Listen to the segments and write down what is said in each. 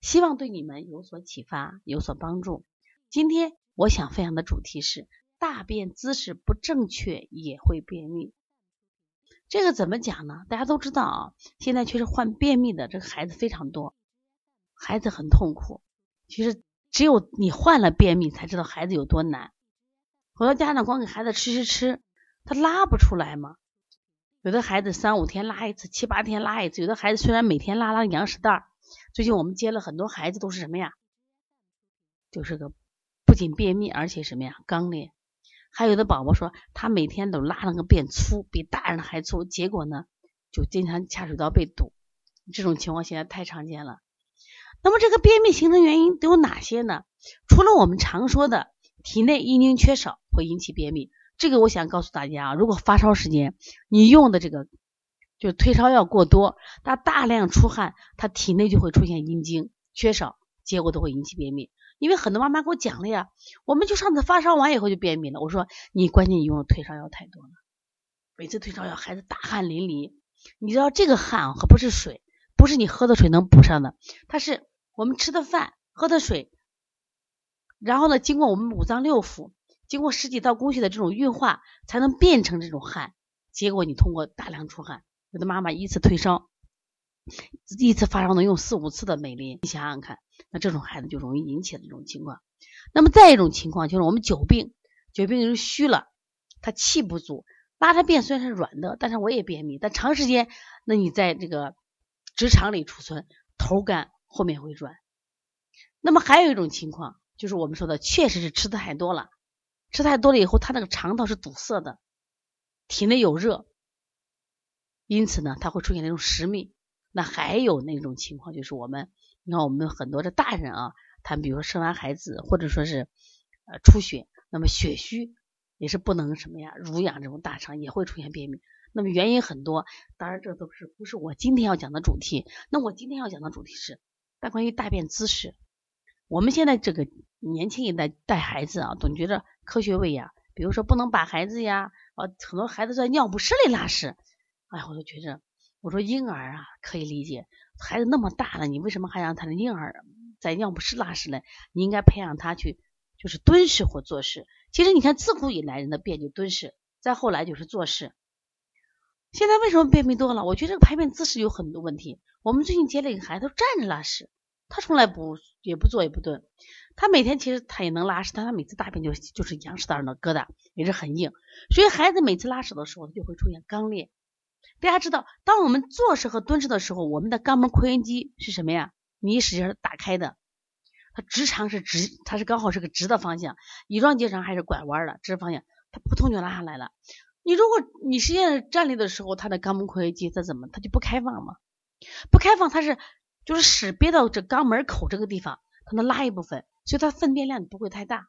希望对你们有所启发，有所帮助。今天我想分享的主题是：大便姿势不正确也会便秘。这个怎么讲呢？大家都知道啊，现在确实患便秘的这个孩子非常多，孩子很痛苦。其实只有你患了便秘，才知道孩子有多难。很多家长光给孩子吃吃吃，他拉不出来嘛。有的孩子三五天拉一次，七八天拉一次。有的孩子虽然每天拉拉羊屎蛋儿。最近我们接了很多孩子，都是什么呀？就是个不仅便秘，而且什么呀？肛裂。还有的宝宝说，他每天都拉了个便粗，比大人还粗，结果呢，就经常下水道被堵。这种情况现在太常见了。那么这个便秘形成原因都有哪些呢？除了我们常说的体内阴精缺少会引起便秘，这个我想告诉大家啊，如果发烧时间你用的这个。就退烧药过多，他大量出汗，他体内就会出现阴精缺少，结果都会引起便秘。因为很多妈妈给我讲了呀，我们就上次发烧完以后就便秘了。我说你关键你用的退烧药太多了，每次退烧药孩子大汗淋漓，你知道这个汗啊可不是水，不是你喝的水能补上的，它是我们吃的饭、喝的水，然后呢，经过我们五脏六腑，经过十几道工序的这种运化，才能变成这种汗。结果你通过大量出汗。有的妈妈一次退烧，一次发烧能用四五次的美林，你想想看，那这种孩子就容易引起的这种情况。那么再一种情况就是我们久病，久病人虚了，他气不足，拉他便虽然是软的，但是我也便秘，但长时间，那你在这个直肠里储存，头干后面会转。那么还有一种情况，就是我们说的确实是吃的太多了，吃太多了以后，他那个肠道是堵塞的，体内有热。因此呢，它会出现那种实秘。那还有那种情况，就是我们，你看我们很多的大人啊，他们比如说生完孩子，或者说是呃出血，那么血虚也是不能什么呀，濡养这种大肠也会出现便秘。那么原因很多，当然这都是不是我今天要讲的主题。那我今天要讲的主题是，但关于大便姿势，我们现在这个年轻一代带孩子啊，总觉得科学喂养，比如说不能把孩子呀，啊，很多孩子在尿不湿里拉屎。哎，我就觉着，我说婴儿啊可以理解，孩子那么大了，你为什么还让他的婴儿在尿不湿拉屎呢？你应该培养他去就是蹲式或坐式。其实你看，自古以来人的便就蹲式，再后来就是坐式。现在为什么便秘多了？我觉得这个排便姿势有很多问题。我们最近接了一个孩子，站着拉屎，他从来不也不坐也不蹲，他每天其实他也能拉屎，但他每次大便就就是羊屎蛋的疙瘩，也是很硬，所以孩子每次拉屎的时候他就会出现肛裂。大家知道，当我们坐式和蹲式的时候，我们的肛门括约肌是什么呀？你一使劲打开的，它直肠是直，它是刚好是个直的方向；乙状结肠还是拐弯的，直方向，它扑通就拉下来了。你如果你实际上站立的时候，它的肛门括约肌它怎么，它就不开放嘛？不开放，它是就是屎憋到这肛门口这个地方，它能拉一部分，所以它粪便量不会太大。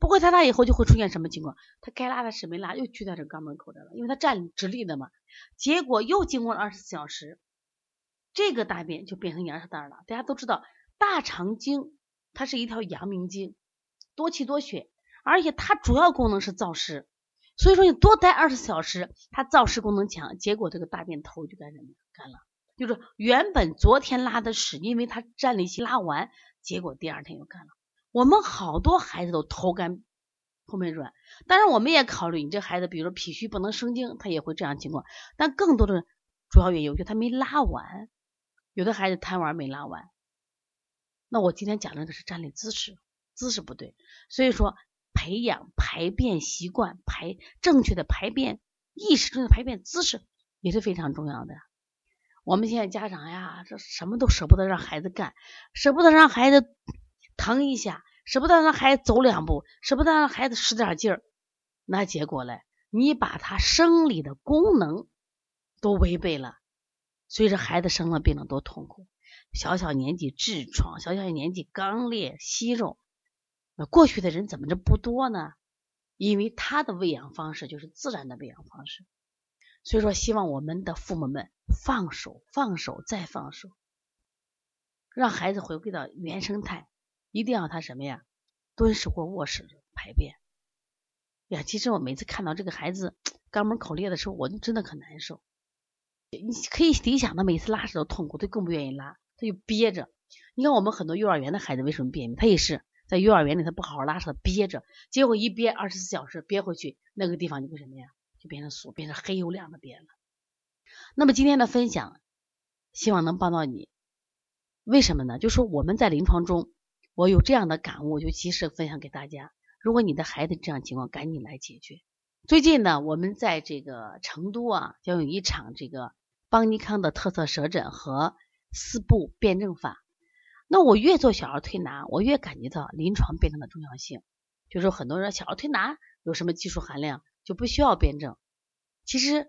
不会太大以后就会出现什么情况？他该拉的屎没拉，又去在这肛门口这了，因为他站直立的嘛。结果又经过了二十四小时，这个大便就变成羊屎蛋了。大家都知道，大肠经它是一条阳明经，多气多血，而且它主要功能是燥湿。所以说你多待二十四小时，它燥湿功能强，结果这个大便头就干什么？干了，就是原本昨天拉的屎，因为它站立期拉完，结果第二天又干了。我们好多孩子都头干后面软，当然我们也考虑你这孩子，比如说脾虚不能生精，他也会这样情况。但更多的主要原因，我觉得他没拉完，有的孩子贪玩没拉完。那我今天讲的这是站立姿势，姿势不对，所以说培养排便习惯，排正确的排便意识，正确的排便姿势也是非常重要的。我们现在家长呀，这什么都舍不得让孩子干，舍不得让孩子。疼一下，舍不得让孩子走两步，舍不得让孩子使点劲儿，那结果嘞，你把他生理的功能都违背了，所以这孩子生了病了多痛苦。小小年纪痔疮，小小年纪肛裂息肉，那过去的人怎么着不多呢？因为他的喂养方式就是自然的喂养方式，所以说希望我们的父母们放手，放手再放手，让孩子回归到原生态，一定要他什么呀？蹲式或卧式排便。呀，其实我每次看到这个孩子肛门口裂的时候，我就真的很难受。你可以理想他每次拉屎都痛苦，他更不愿意拉，他就憋着。你看我们很多幼儿园的孩子为什么便秘？他也是在幼儿园里他不好好拉屎，憋着，结果一憋二十四小时憋回去，那个地方就变什么呀？就变成锁，变成黑油亮的便了。那么今天的分享，希望能帮到你。为什么呢？就说我们在临床中，我有这样的感悟，就及时分享给大家。如果你的孩子这样情况，赶紧来解决。最近呢，我们在这个成都啊，将有一场这个邦尼康的特色舌诊和四步辩证法。那我越做小儿推拿，我越感觉到临床辩证的重要性。就说很多人小儿推拿有什么技术含量，就不需要辩证。其实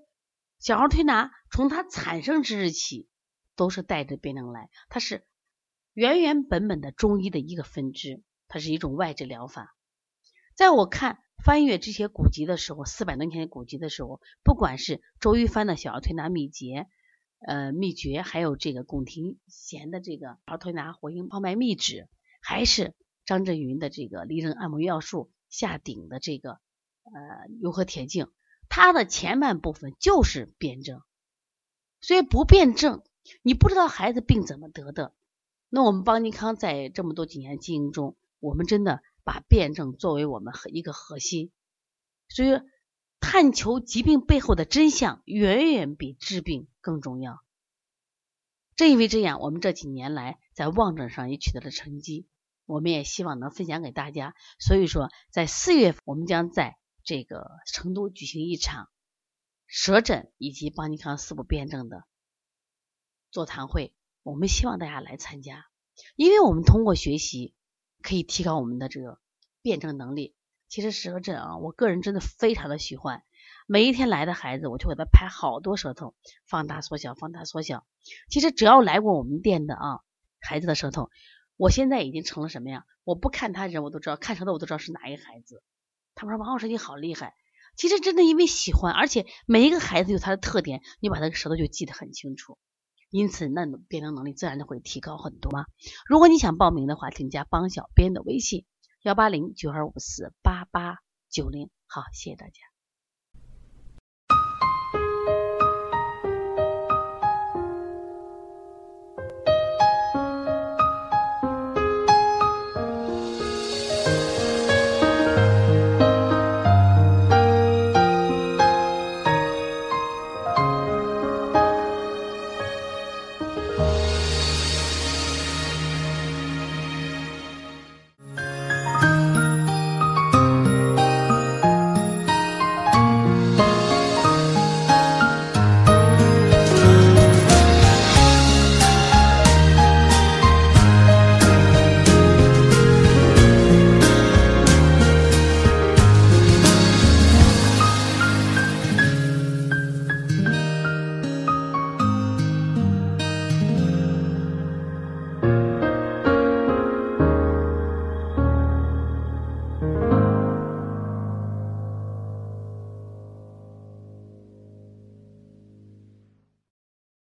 小儿推拿从它产生之日起，都是带着辩证来，它是原原本本的中医的一个分支，它是一种外治疗法。在我看。翻阅这些古籍的时候，四百多年前古籍的时候，不管是周玉帆的小儿推拿秘诀，呃秘诀，还有这个龚廷贤的这个儿推拿活性泡脉秘旨，还是张振云的这个离症按摩要术下顶的这个呃柔和铁镜，它的前半部分就是辩证，所以不辩证，你不知道孩子病怎么得的。那我们邦尼康在这么多几年经营中，我们真的。把辩证作为我们一个核心，所以探求疾病背后的真相，远远比治病更重要。正因为这样，我们这几年来在望诊上也取得了成绩，我们也希望能分享给大家。所以说，在四月份，我们将在这个成都举行一场舌诊以及邦尼康四步辩证的座谈会，我们希望大家来参加，因为我们通过学习。可以提高我们的这个辩证能力。其实舌诊啊，我个人真的非常的喜欢。每一天来的孩子，我就给他拍好多舌头，放大缩小，放大缩小。其实只要来过我们店的啊，孩子的舌头，我现在已经成了什么呀？我不看他人，我都知道；看舌头，我都知道是哪一个孩子。他们说王老师你好厉害。其实真的因为喜欢，而且每一个孩子有他的特点，你把他的舌头就记得很清楚。因此，那你辩证能力自然就会提高很多嘛。如果你想报名的话，请加帮小编的微信：幺八零九二五四八八九零。好，谢谢大家。